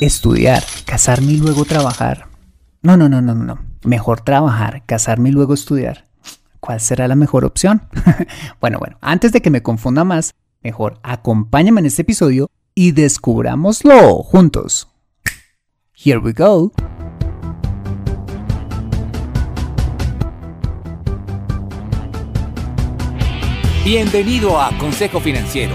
Estudiar, casarme y luego trabajar. No, no, no, no, no. Mejor trabajar, casarme y luego estudiar. ¿Cuál será la mejor opción? bueno, bueno, antes de que me confunda más, mejor acompáñame en este episodio y descubrámoslo juntos. Here we go. Bienvenido a Consejo Financiero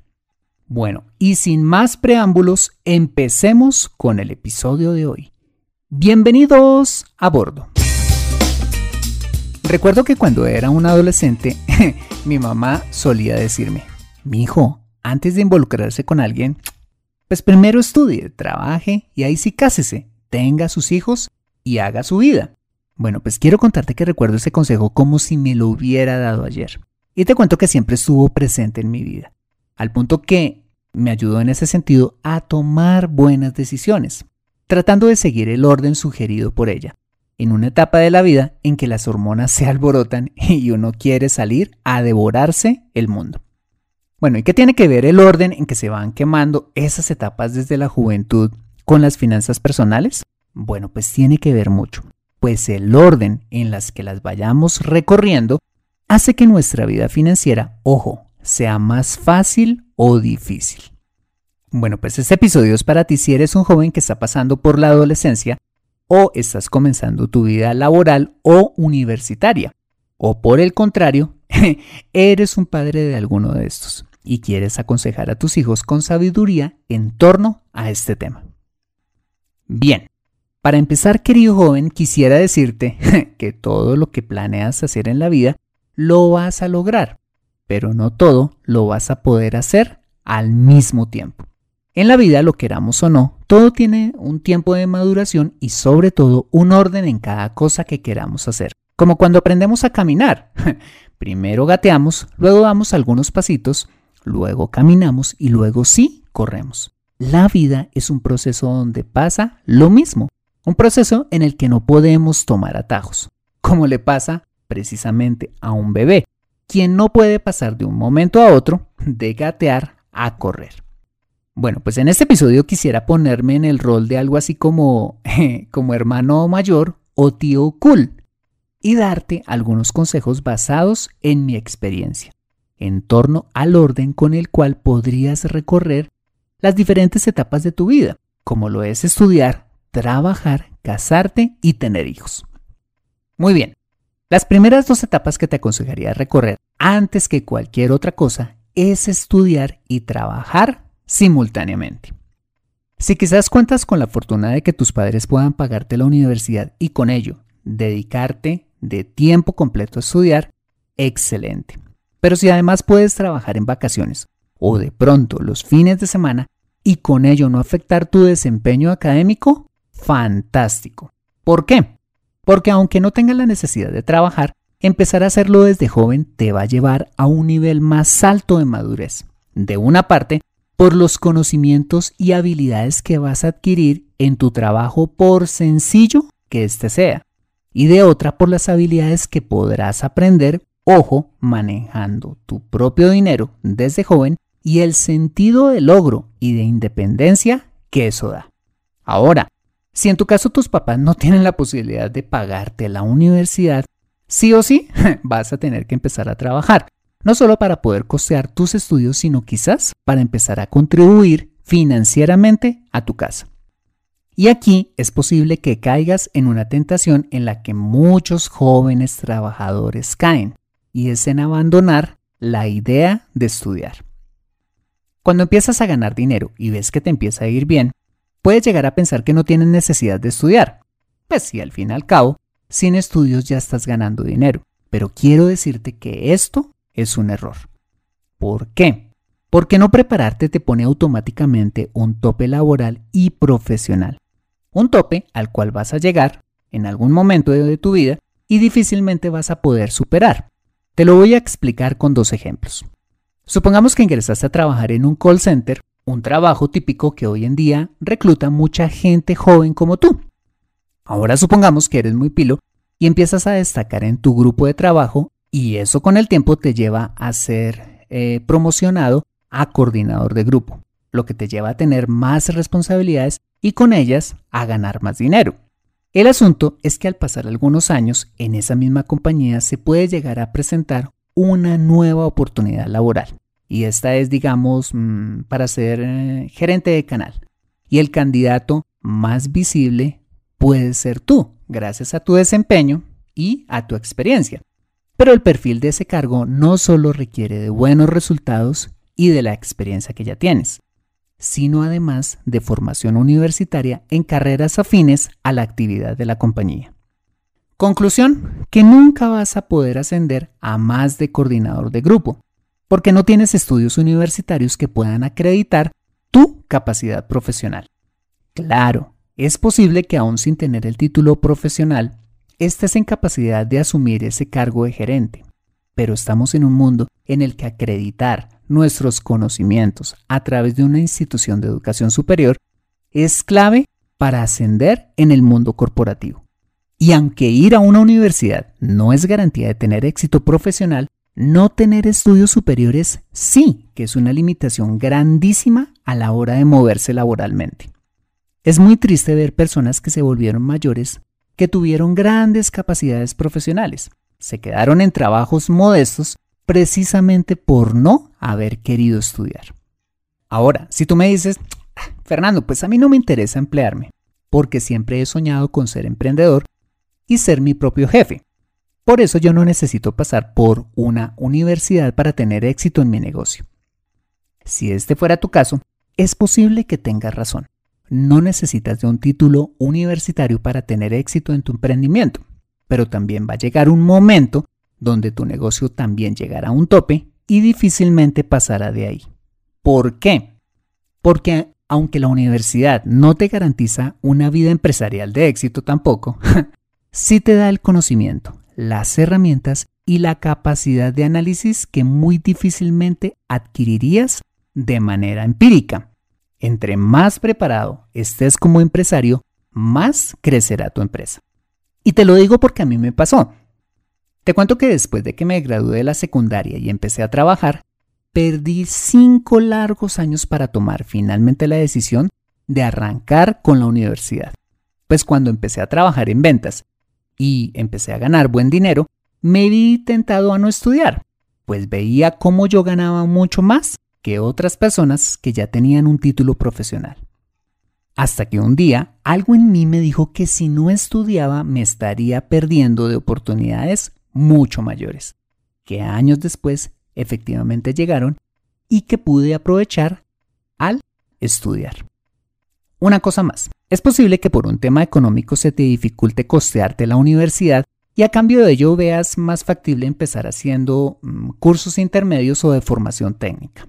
Bueno, y sin más preámbulos, empecemos con el episodio de hoy. Bienvenidos a bordo. Recuerdo que cuando era un adolescente, mi mamá solía decirme, mi hijo, antes de involucrarse con alguien, pues primero estudie, trabaje y ahí sí cásese, tenga sus hijos y haga su vida. Bueno, pues quiero contarte que recuerdo ese consejo como si me lo hubiera dado ayer. Y te cuento que siempre estuvo presente en mi vida, al punto que me ayudó en ese sentido a tomar buenas decisiones, tratando de seguir el orden sugerido por ella, en una etapa de la vida en que las hormonas se alborotan y uno quiere salir a devorarse el mundo. Bueno, ¿y qué tiene que ver el orden en que se van quemando esas etapas desde la juventud con las finanzas personales? Bueno, pues tiene que ver mucho, pues el orden en las que las vayamos recorriendo hace que nuestra vida financiera, ojo, sea más fácil o difícil. Bueno, pues este episodio es para ti si eres un joven que está pasando por la adolescencia o estás comenzando tu vida laboral o universitaria. O por el contrario, eres un padre de alguno de estos y quieres aconsejar a tus hijos con sabiduría en torno a este tema. Bien, para empezar, querido joven, quisiera decirte que todo lo que planeas hacer en la vida lo vas a lograr, pero no todo lo vas a poder hacer al mismo tiempo. En la vida, lo queramos o no, todo tiene un tiempo de maduración y sobre todo un orden en cada cosa que queramos hacer. Como cuando aprendemos a caminar. Primero gateamos, luego damos algunos pasitos luego caminamos y luego sí corremos. La vida es un proceso donde pasa lo mismo, un proceso en el que no podemos tomar atajos, como le pasa precisamente a un bebé, quien no puede pasar de un momento a otro de gatear a correr. Bueno, pues en este episodio quisiera ponerme en el rol de algo así como, como hermano mayor o tío cool y darte algunos consejos basados en mi experiencia en torno al orden con el cual podrías recorrer las diferentes etapas de tu vida, como lo es estudiar, trabajar, casarte y tener hijos. Muy bien, las primeras dos etapas que te aconsejaría recorrer antes que cualquier otra cosa es estudiar y trabajar simultáneamente. Si quizás cuentas con la fortuna de que tus padres puedan pagarte la universidad y con ello dedicarte de tiempo completo a estudiar, excelente. Pero si además puedes trabajar en vacaciones o de pronto los fines de semana y con ello no afectar tu desempeño académico, fantástico. ¿Por qué? Porque aunque no tengas la necesidad de trabajar, empezar a hacerlo desde joven te va a llevar a un nivel más alto de madurez. De una parte, por los conocimientos y habilidades que vas a adquirir en tu trabajo por sencillo que éste sea. Y de otra, por las habilidades que podrás aprender, ojo, manejando tu propio dinero desde joven y el sentido de logro y de independencia que eso da. Ahora, si en tu caso tus papás no tienen la posibilidad de pagarte la universidad, sí o sí vas a tener que empezar a trabajar, no solo para poder costear tus estudios, sino quizás para empezar a contribuir financieramente a tu casa. Y aquí es posible que caigas en una tentación en la que muchos jóvenes trabajadores caen, y es en abandonar la idea de estudiar. Cuando empiezas a ganar dinero y ves que te empieza a ir bien, puedes llegar a pensar que no tienes necesidad de estudiar. Pues si al fin y al cabo, sin estudios ya estás ganando dinero. Pero quiero decirte que esto es un error. ¿Por qué? Porque no prepararte te pone automáticamente un tope laboral y profesional. Un tope al cual vas a llegar en algún momento de tu vida y difícilmente vas a poder superar. Te lo voy a explicar con dos ejemplos. Supongamos que ingresaste a trabajar en un call center, un trabajo típico que hoy en día recluta mucha gente joven como tú. Ahora supongamos que eres muy pilo y empiezas a destacar en tu grupo de trabajo y eso con el tiempo te lleva a ser eh, promocionado a coordinador de grupo, lo que te lleva a tener más responsabilidades y con ellas a ganar más dinero. El asunto es que al pasar algunos años en esa misma compañía se puede llegar a presentar una nueva oportunidad laboral y esta es, digamos, mm, para ser eh, gerente de canal. Y el candidato más visible puede ser tú, gracias a tu desempeño y a tu experiencia. Pero el perfil de ese cargo no solo requiere de buenos resultados y de la experiencia que ya tienes, sino además de formación universitaria en carreras afines a la actividad de la compañía. Conclusión, que nunca vas a poder ascender a más de coordinador de grupo, porque no tienes estudios universitarios que puedan acreditar tu capacidad profesional. Claro, es posible que aún sin tener el título profesional, estés en capacidad de asumir ese cargo de gerente, pero estamos en un mundo en el que acreditar nuestros conocimientos a través de una institución de educación superior es clave para ascender en el mundo corporativo. Y aunque ir a una universidad no es garantía de tener éxito profesional, no tener estudios superiores sí que es una limitación grandísima a la hora de moverse laboralmente. Es muy triste ver personas que se volvieron mayores que tuvieron grandes capacidades profesionales, se quedaron en trabajos modestos precisamente por no haber querido estudiar. Ahora, si tú me dices, ah, Fernando, pues a mí no me interesa emplearme, porque siempre he soñado con ser emprendedor y ser mi propio jefe. Por eso yo no necesito pasar por una universidad para tener éxito en mi negocio. Si este fuera tu caso, es posible que tengas razón. No necesitas de un título universitario para tener éxito en tu emprendimiento, pero también va a llegar un momento donde tu negocio también llegará a un tope y difícilmente pasará de ahí. ¿Por qué? Porque aunque la universidad no te garantiza una vida empresarial de éxito tampoco, sí te da el conocimiento, las herramientas y la capacidad de análisis que muy difícilmente adquirirías de manera empírica. Entre más preparado estés como empresario, más crecerá tu empresa. Y te lo digo porque a mí me pasó. Te cuento que después de que me gradué de la secundaria y empecé a trabajar, perdí cinco largos años para tomar finalmente la decisión de arrancar con la universidad. Pues cuando empecé a trabajar en ventas y empecé a ganar buen dinero, me vi tentado a no estudiar, pues veía cómo yo ganaba mucho más que otras personas que ya tenían un título profesional. Hasta que un día algo en mí me dijo que si no estudiaba me estaría perdiendo de oportunidades mucho mayores, que años después efectivamente llegaron y que pude aprovechar al estudiar. Una cosa más, es posible que por un tema económico se te dificulte costearte la universidad y a cambio de ello veas más factible empezar haciendo mm, cursos intermedios o de formación técnica.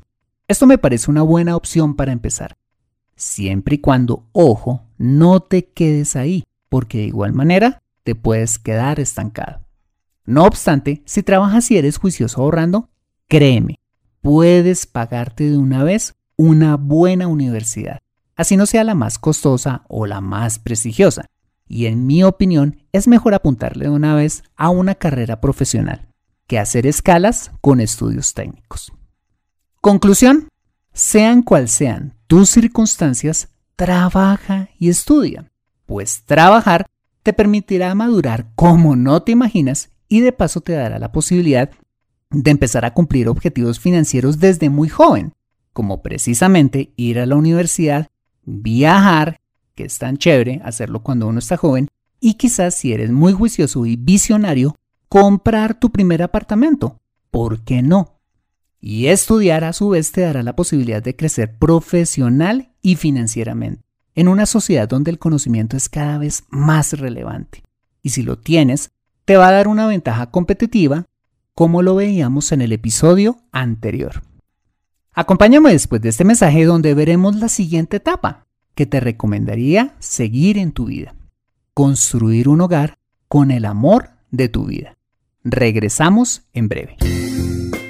Esto me parece una buena opción para empezar. Siempre y cuando, ojo, no te quedes ahí, porque de igual manera te puedes quedar estancado. No obstante, si trabajas y eres juicioso ahorrando, créeme, puedes pagarte de una vez una buena universidad, así no sea la más costosa o la más prestigiosa. Y en mi opinión, es mejor apuntarle de una vez a una carrera profesional que hacer escalas con estudios técnicos. Conclusión, sean cual sean tus circunstancias, trabaja y estudia, pues trabajar te permitirá madurar como no te imaginas y de paso te dará la posibilidad de empezar a cumplir objetivos financieros desde muy joven, como precisamente ir a la universidad, viajar, que es tan chévere hacerlo cuando uno está joven, y quizás si eres muy juicioso y visionario, comprar tu primer apartamento. ¿Por qué no? Y estudiar a su vez te dará la posibilidad de crecer profesional y financieramente, en una sociedad donde el conocimiento es cada vez más relevante. Y si lo tienes, te va a dar una ventaja competitiva, como lo veíamos en el episodio anterior. Acompáñame después de este mensaje donde veremos la siguiente etapa que te recomendaría seguir en tu vida. Construir un hogar con el amor de tu vida. Regresamos en breve.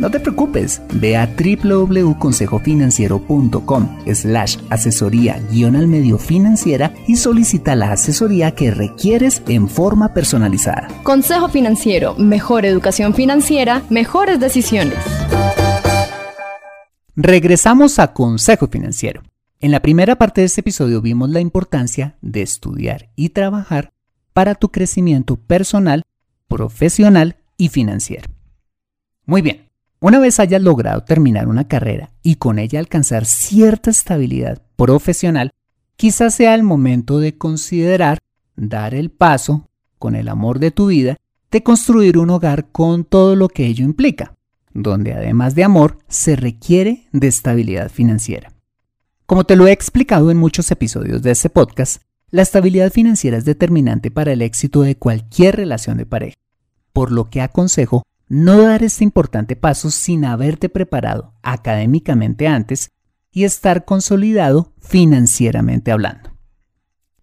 no te preocupes, ve a www.consejofinanciero.com slash asesoría guion al medio financiera y solicita la asesoría que requieres en forma personalizada. Consejo Financiero, mejor educación financiera, mejores decisiones. Regresamos a Consejo Financiero. En la primera parte de este episodio vimos la importancia de estudiar y trabajar para tu crecimiento personal, profesional y financiero. Muy bien, una vez hayas logrado terminar una carrera y con ella alcanzar cierta estabilidad profesional, quizás sea el momento de considerar dar el paso, con el amor de tu vida, de construir un hogar con todo lo que ello implica, donde además de amor se requiere de estabilidad financiera. Como te lo he explicado en muchos episodios de este podcast, la estabilidad financiera es determinante para el éxito de cualquier relación de pareja, por lo que aconsejo no dar este importante paso sin haberte preparado académicamente antes y estar consolidado financieramente hablando.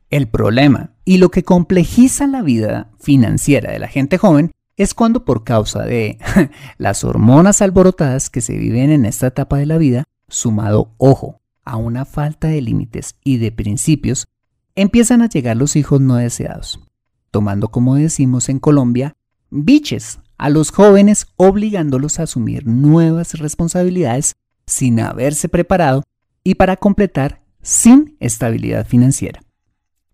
El problema y lo que complejiza la vida financiera de la gente joven es cuando por causa de las hormonas alborotadas que se viven en esta etapa de la vida, sumado, ojo, a una falta de límites y de principios, empiezan a llegar los hijos no deseados, tomando como decimos en Colombia, biches a los jóvenes obligándolos a asumir nuevas responsabilidades sin haberse preparado y para completar sin estabilidad financiera.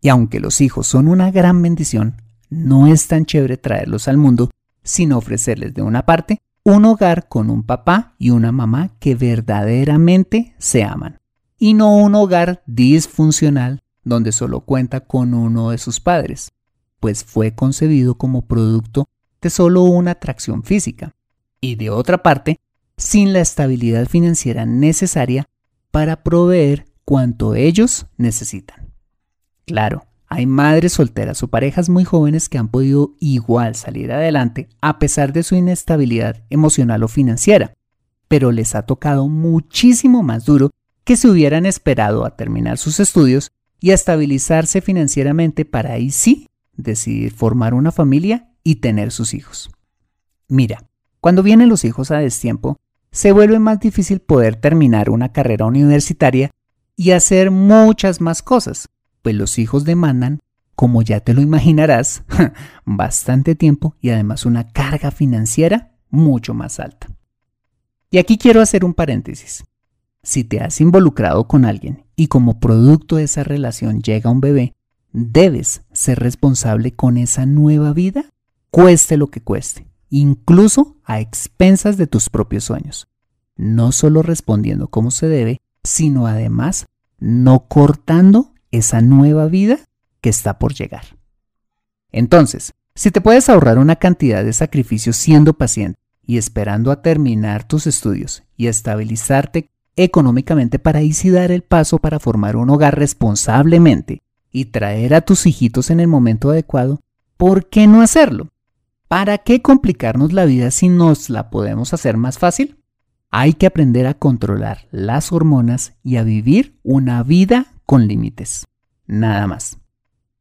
Y aunque los hijos son una gran bendición, no es tan chévere traerlos al mundo sin ofrecerles de una parte un hogar con un papá y una mamá que verdaderamente se aman, y no un hogar disfuncional donde solo cuenta con uno de sus padres, pues fue concebido como producto solo una atracción física y de otra parte, sin la estabilidad financiera necesaria para proveer cuanto ellos necesitan. Claro, hay madres solteras o parejas muy jóvenes que han podido igual salir adelante a pesar de su inestabilidad emocional o financiera, pero les ha tocado muchísimo más duro que si hubieran esperado a terminar sus estudios y a estabilizarse financieramente para ahí sí decidir formar una familia y tener sus hijos. Mira, cuando vienen los hijos a destiempo, se vuelve más difícil poder terminar una carrera universitaria y hacer muchas más cosas, pues los hijos demandan, como ya te lo imaginarás, bastante tiempo y además una carga financiera mucho más alta. Y aquí quiero hacer un paréntesis. Si te has involucrado con alguien y como producto de esa relación llega un bebé, debes ser responsable con esa nueva vida cueste lo que cueste, incluso a expensas de tus propios sueños. No solo respondiendo como se debe, sino además no cortando esa nueva vida que está por llegar. Entonces, si te puedes ahorrar una cantidad de sacrificios siendo paciente y esperando a terminar tus estudios y estabilizarte económicamente para así dar el paso para formar un hogar responsablemente y traer a tus hijitos en el momento adecuado, ¿por qué no hacerlo? ¿Para qué complicarnos la vida si nos la podemos hacer más fácil? Hay que aprender a controlar las hormonas y a vivir una vida con límites. Nada más.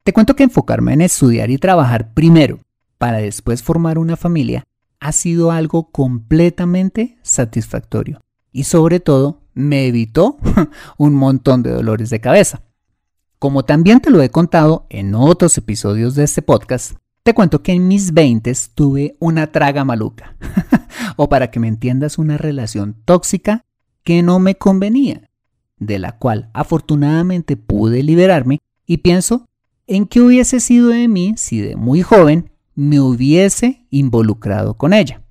Te cuento que enfocarme en estudiar y trabajar primero para después formar una familia ha sido algo completamente satisfactorio y sobre todo me evitó un montón de dolores de cabeza. Como también te lo he contado en otros episodios de este podcast, te cuento que en mis 20 tuve una traga maluca, o para que me entiendas, una relación tóxica que no me convenía, de la cual afortunadamente pude liberarme y pienso en qué hubiese sido de mí si de muy joven me hubiese involucrado con ella.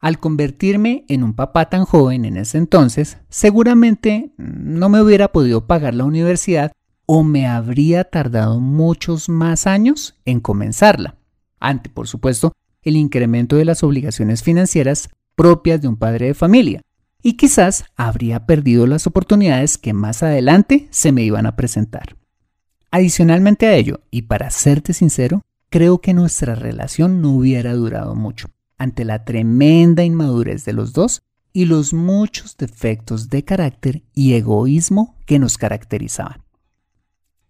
Al convertirme en un papá tan joven en ese entonces, seguramente no me hubiera podido pagar la universidad o me habría tardado muchos más años en comenzarla, ante, por supuesto, el incremento de las obligaciones financieras propias de un padre de familia, y quizás habría perdido las oportunidades que más adelante se me iban a presentar. Adicionalmente a ello, y para serte sincero, creo que nuestra relación no hubiera durado mucho, ante la tremenda inmadurez de los dos y los muchos defectos de carácter y egoísmo que nos caracterizaban.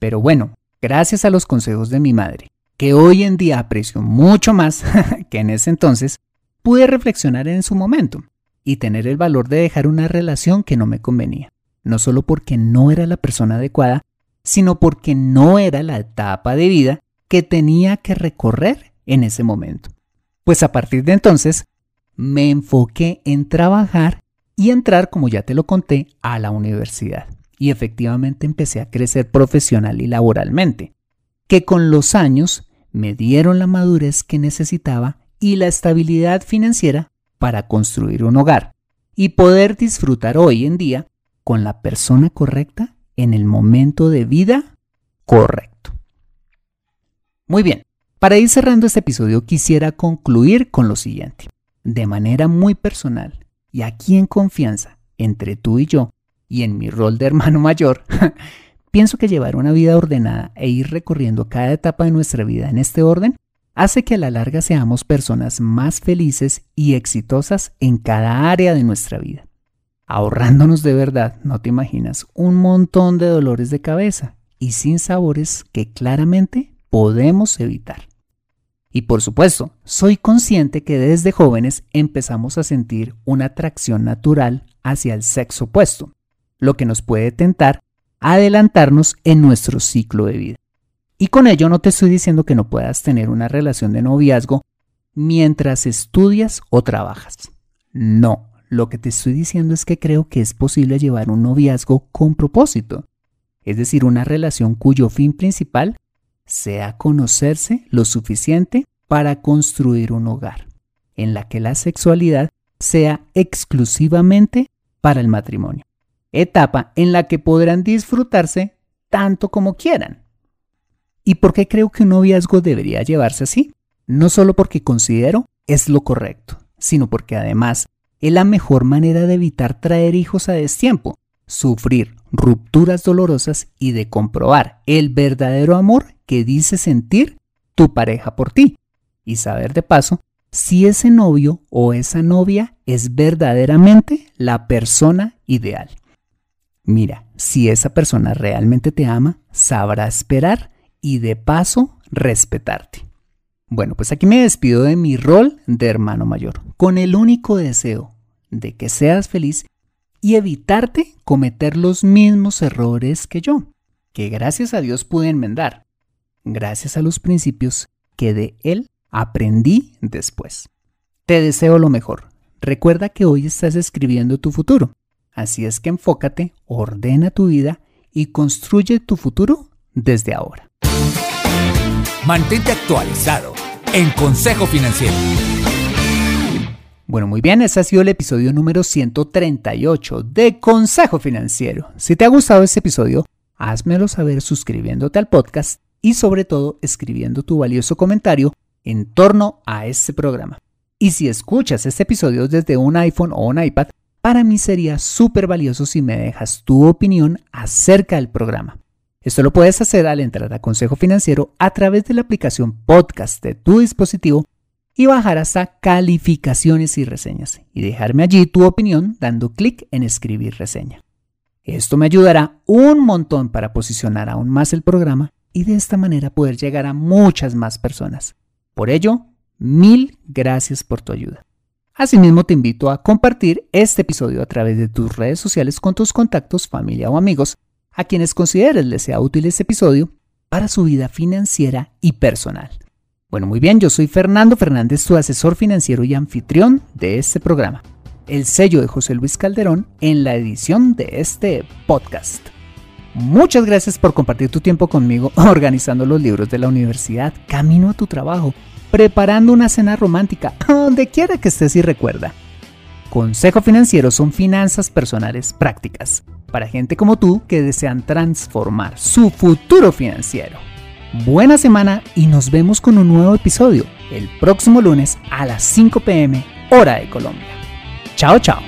Pero bueno, gracias a los consejos de mi madre, que hoy en día aprecio mucho más que en ese entonces, pude reflexionar en su momento y tener el valor de dejar una relación que no me convenía, no solo porque no era la persona adecuada, sino porque no era la etapa de vida que tenía que recorrer en ese momento. Pues a partir de entonces, me enfoqué en trabajar y entrar, como ya te lo conté, a la universidad y efectivamente empecé a crecer profesional y laboralmente, que con los años me dieron la madurez que necesitaba y la estabilidad financiera para construir un hogar y poder disfrutar hoy en día con la persona correcta en el momento de vida correcto. Muy bien, para ir cerrando este episodio quisiera concluir con lo siguiente. De manera muy personal y aquí en confianza entre tú y yo, y en mi rol de hermano mayor, pienso que llevar una vida ordenada e ir recorriendo cada etapa de nuestra vida en este orden hace que a la larga seamos personas más felices y exitosas en cada área de nuestra vida, ahorrándonos de verdad, no te imaginas, un montón de dolores de cabeza y sin sabores que claramente podemos evitar. Y por supuesto, soy consciente que desde jóvenes empezamos a sentir una atracción natural hacia el sexo opuesto, lo que nos puede tentar adelantarnos en nuestro ciclo de vida. Y con ello no te estoy diciendo que no puedas tener una relación de noviazgo mientras estudias o trabajas. No, lo que te estoy diciendo es que creo que es posible llevar un noviazgo con propósito, es decir, una relación cuyo fin principal sea conocerse lo suficiente para construir un hogar, en la que la sexualidad sea exclusivamente para el matrimonio etapa en la que podrán disfrutarse tanto como quieran. ¿Y por qué creo que un noviazgo debería llevarse así? No solo porque considero es lo correcto, sino porque además es la mejor manera de evitar traer hijos a destiempo, sufrir rupturas dolorosas y de comprobar el verdadero amor que dice sentir tu pareja por ti. Y saber de paso si ese novio o esa novia es verdaderamente la persona ideal. Mira, si esa persona realmente te ama, sabrá esperar y de paso respetarte. Bueno, pues aquí me despido de mi rol de hermano mayor, con el único deseo de que seas feliz y evitarte cometer los mismos errores que yo, que gracias a Dios pude enmendar, gracias a los principios que de Él aprendí después. Te deseo lo mejor. Recuerda que hoy estás escribiendo tu futuro Así es que enfócate, ordena tu vida y construye tu futuro desde ahora. Mantente actualizado en Consejo Financiero. Bueno, muy bien, ese ha sido el episodio número 138 de Consejo Financiero. Si te ha gustado este episodio, házmelo saber suscribiéndote al podcast y sobre todo escribiendo tu valioso comentario en torno a este programa. Y si escuchas este episodio desde un iPhone o un iPad, para mí sería súper valioso si me dejas tu opinión acerca del programa. Esto lo puedes hacer al entrar a Consejo Financiero a través de la aplicación podcast de tu dispositivo y bajar hasta calificaciones y reseñas y dejarme allí tu opinión dando clic en escribir reseña. Esto me ayudará un montón para posicionar aún más el programa y de esta manera poder llegar a muchas más personas. Por ello, mil gracias por tu ayuda. Asimismo, te invito a compartir este episodio a través de tus redes sociales con tus contactos, familia o amigos, a quienes consideres les sea útil este episodio para su vida financiera y personal. Bueno, muy bien, yo soy Fernando Fernández, tu asesor financiero y anfitrión de este programa. El sello de José Luis Calderón en la edición de este podcast. Muchas gracias por compartir tu tiempo conmigo organizando los libros de la universidad, camino a tu trabajo, preparando una cena romántica, donde quiera que estés y recuerda. Consejo Financiero son finanzas personales prácticas para gente como tú que desean transformar su futuro financiero. Buena semana y nos vemos con un nuevo episodio el próximo lunes a las 5 pm hora de Colombia. Chao, chao.